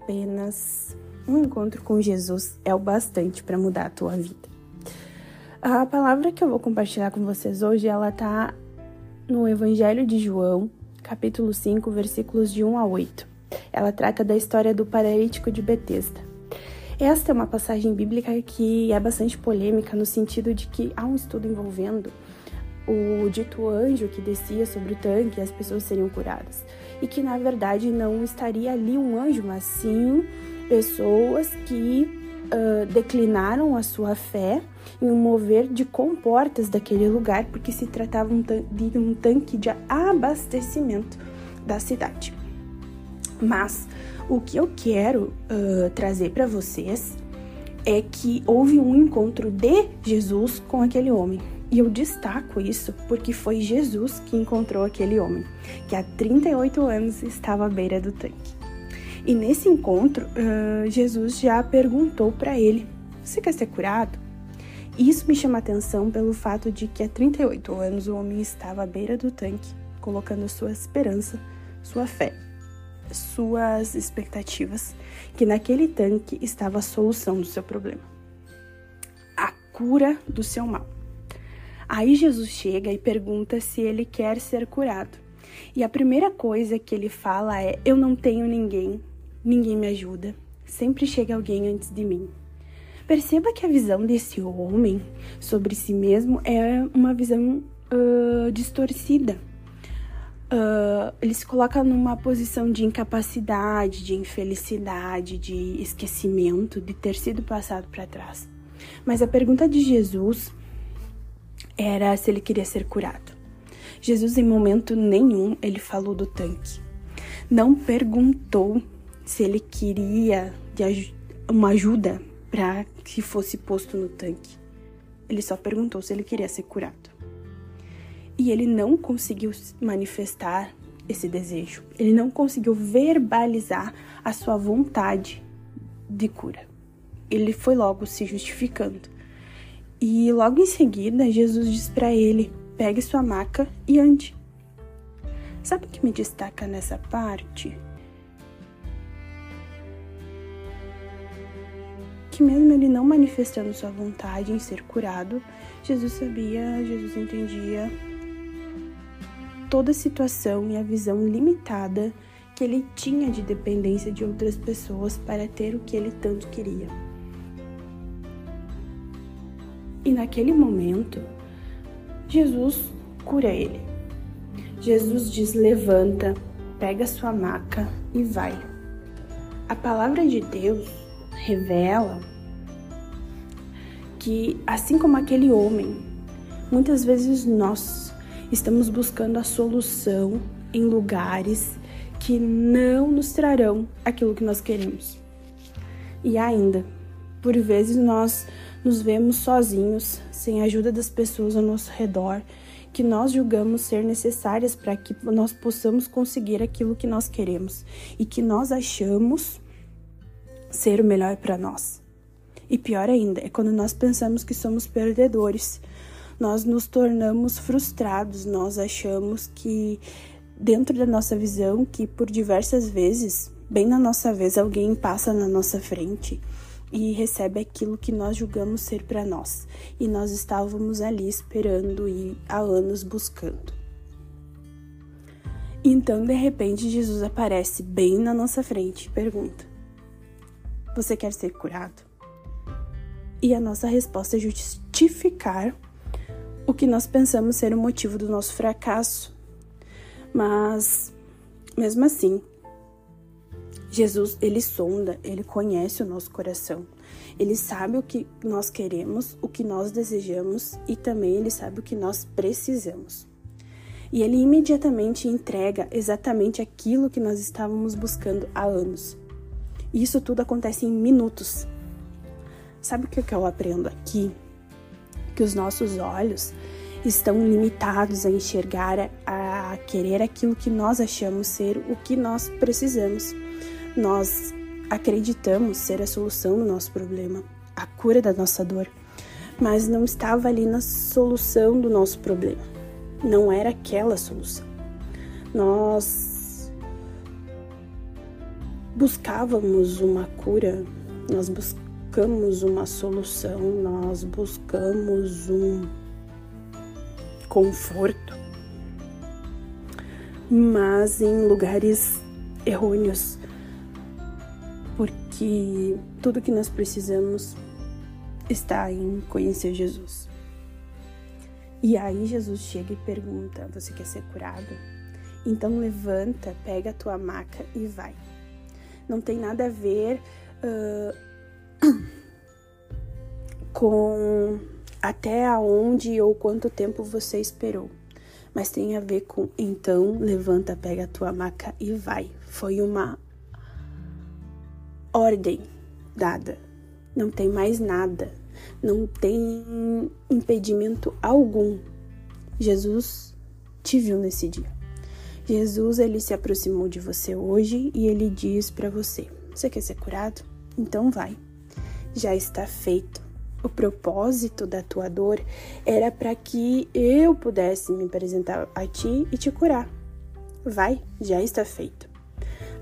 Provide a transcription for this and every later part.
apenas um encontro com Jesus é o bastante para mudar a tua vida. A palavra que eu vou compartilhar com vocês hoje, ela tá no Evangelho de João, capítulo 5, versículos de 1 a 8. Ela trata da história do paralítico de Betesda. Esta é uma passagem bíblica que é bastante polêmica no sentido de que há um estudo envolvendo o dito anjo que descia sobre o tanque e as pessoas seriam curadas. E que na verdade não estaria ali um anjo, mas sim pessoas que uh, declinaram a sua fé em um mover de comportas daquele lugar, porque se tratava de um tanque de abastecimento da cidade. Mas o que eu quero uh, trazer para vocês é que houve um encontro de Jesus com aquele homem. E eu destaco isso porque foi Jesus que encontrou aquele homem, que há 38 anos estava à beira do tanque. E nesse encontro, uh, Jesus já perguntou para ele: Você quer ser curado? Isso me chama atenção pelo fato de que há 38 anos o homem estava à beira do tanque, colocando sua esperança, sua fé, suas expectativas, que naquele tanque estava a solução do seu problema, a cura do seu mal. Aí Jesus chega e pergunta se ele quer ser curado. E a primeira coisa que ele fala é: Eu não tenho ninguém ninguém me ajuda, sempre chega alguém antes de mim. Perceba que a visão desse homem sobre si mesmo é uma visão uh, distorcida. Uh, ele se coloca numa posição de incapacidade, de infelicidade, de esquecimento, de ter sido passado para trás. Mas a pergunta de Jesus era se ele queria ser curado. Jesus, em momento nenhum, ele falou do tanque. Não perguntou se ele queria uma ajuda para que fosse posto no tanque. Ele só perguntou se ele queria ser curado. E ele não conseguiu manifestar esse desejo. Ele não conseguiu verbalizar a sua vontade de cura. Ele foi logo se justificando. E logo em seguida, Jesus diz para ele: pegue sua maca e ande. Sabe o que me destaca nessa parte? que mesmo ele não manifestando sua vontade em ser curado, Jesus sabia, Jesus entendia toda a situação e a visão limitada que ele tinha de dependência de outras pessoas para ter o que ele tanto queria. E naquele momento, Jesus cura ele. Jesus diz: levanta, pega sua maca e vai. A palavra de Deus revela que, assim como aquele homem, muitas vezes nós estamos buscando a solução em lugares que não nos trarão aquilo que nós queremos. E ainda, por vezes nós nos vemos sozinhos, sem a ajuda das pessoas ao nosso redor, que nós julgamos ser necessárias para que nós possamos conseguir aquilo que nós queremos e que nós achamos ser o melhor para nós. E pior ainda é quando nós pensamos que somos perdedores. Nós nos tornamos frustrados, nós achamos que dentro da nossa visão que por diversas vezes, bem na nossa vez, alguém passa na nossa frente e recebe aquilo que nós julgamos ser para nós, e nós estávamos ali esperando e há anos buscando. Então, de repente, Jesus aparece bem na nossa frente e pergunta: você quer ser curado? E a nossa resposta é justificar o que nós pensamos ser o motivo do nosso fracasso. Mas, mesmo assim, Jesus, ele sonda, ele conhece o nosso coração. Ele sabe o que nós queremos, o que nós desejamos e também ele sabe o que nós precisamos. E ele imediatamente entrega exatamente aquilo que nós estávamos buscando há anos. E isso tudo acontece em minutos. Sabe o que eu aprendo aqui? Que os nossos olhos estão limitados a enxergar, a querer aquilo que nós achamos ser o que nós precisamos. Nós acreditamos ser a solução do nosso problema, a cura da nossa dor, mas não estava ali na solução do nosso problema. Não era aquela solução. Nós buscávamos uma cura, nós buscamos uma solução, nós buscamos um conforto, mas em lugares errôneos, porque tudo que nós precisamos está em conhecer Jesus. E aí Jesus chega e pergunta: Você quer ser curado? Então levanta, pega a tua maca e vai. Não tem nada a ver uh, com até aonde ou quanto tempo você esperou, mas tem a ver com então levanta, pega a tua maca e vai. Foi uma ordem dada. Não tem mais nada não tem impedimento algum. Jesus te viu nesse dia. Jesus ele se aproximou de você hoje e ele diz para você: Você quer ser curado? Então vai. Já está feito. O propósito da tua dor era para que eu pudesse me apresentar a ti e te curar. Vai, já está feito.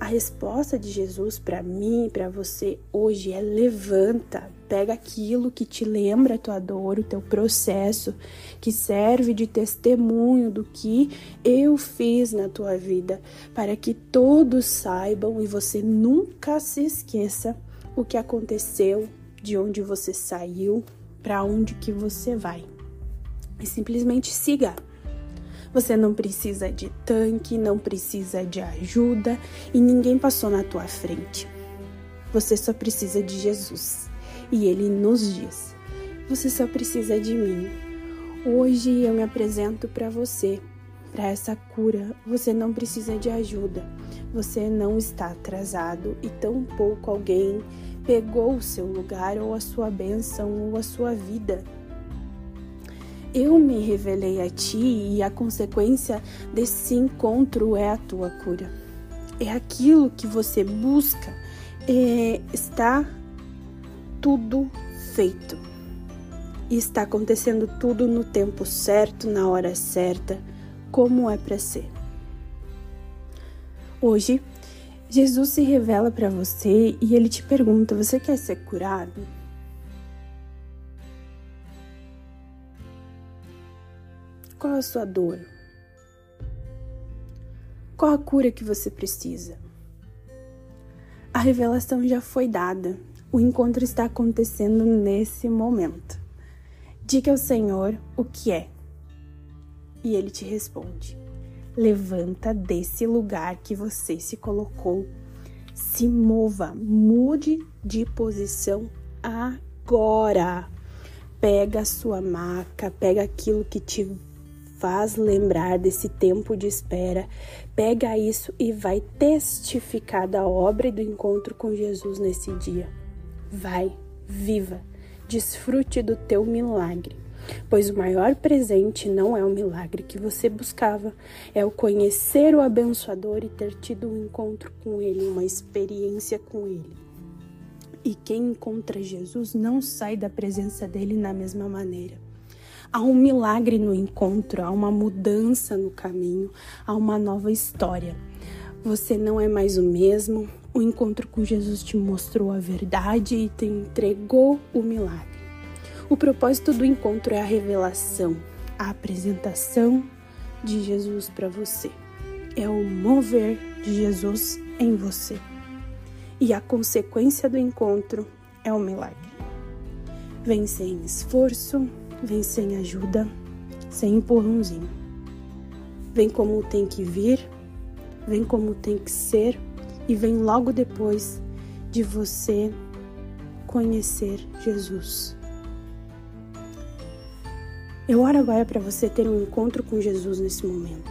A resposta de Jesus para mim e para você hoje é levanta, pega aquilo que te lembra a tua dor, o teu processo, que serve de testemunho do que eu fiz na tua vida, para que todos saibam e você nunca se esqueça o que aconteceu, de onde você saiu, para onde que você vai. E simplesmente siga você não precisa de tanque, não precisa de ajuda e ninguém passou na tua frente. Você só precisa de Jesus. E ele nos diz: Você só precisa de mim. Hoje eu me apresento para você, para essa cura. Você não precisa de ajuda. Você não está atrasado e tampouco alguém pegou o seu lugar ou a sua bênção ou a sua vida eu me revelei a ti e a consequência desse encontro é a tua cura. É aquilo que você busca, é, está tudo feito. E está acontecendo tudo no tempo certo, na hora certa, como é para ser. Hoje, Jesus se revela para você e ele te pergunta: Você quer ser curado? Qual a sua dor? Qual a cura que você precisa? A revelação já foi dada. O encontro está acontecendo nesse momento. Diga ao Senhor o que é. E ele te responde: Levanta desse lugar que você se colocou. Se mova, mude de posição agora. Pega a sua maca, pega aquilo que te faz lembrar desse tempo de espera, pega isso e vai testificar da obra e do encontro com Jesus nesse dia. Vai, viva, desfrute do teu milagre. Pois o maior presente não é o milagre que você buscava, é o conhecer o abençoador e ter tido um encontro com ele, uma experiência com ele. E quem encontra Jesus não sai da presença dele na mesma maneira. Há um milagre no encontro, há uma mudança no caminho, há uma nova história. Você não é mais o mesmo. O encontro com Jesus te mostrou a verdade e te entregou o milagre. O propósito do encontro é a revelação, a apresentação de Jesus para você. É o mover de Jesus em você. E a consequência do encontro é o milagre. Vem sem esforço, Vem sem ajuda, sem empurrãozinho. Vem como tem que vir, vem como tem que ser e vem logo depois de você conhecer Jesus. Eu oro agora para você ter um encontro com Jesus nesse momento.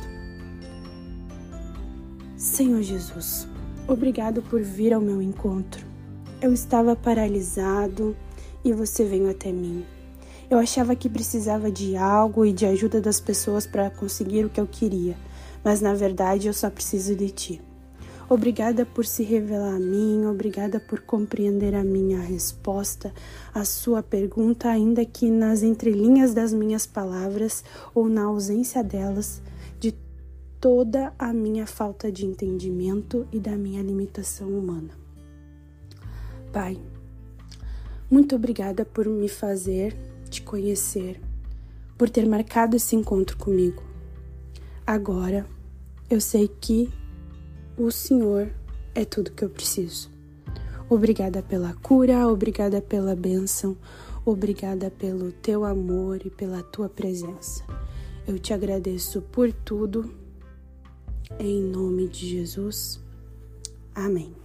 Senhor Jesus, obrigado por vir ao meu encontro. Eu estava paralisado e você veio até mim. Eu achava que precisava de algo e de ajuda das pessoas para conseguir o que eu queria, mas na verdade eu só preciso de ti. Obrigada por se revelar a mim, obrigada por compreender a minha resposta, a sua pergunta, ainda que nas entrelinhas das minhas palavras ou na ausência delas, de toda a minha falta de entendimento e da minha limitação humana. Pai, muito obrigada por me fazer te conhecer, por ter marcado esse encontro comigo. Agora eu sei que o Senhor é tudo que eu preciso. Obrigada pela cura, obrigada pela bênção, obrigada pelo teu amor e pela tua presença. Eu te agradeço por tudo. Em nome de Jesus. Amém.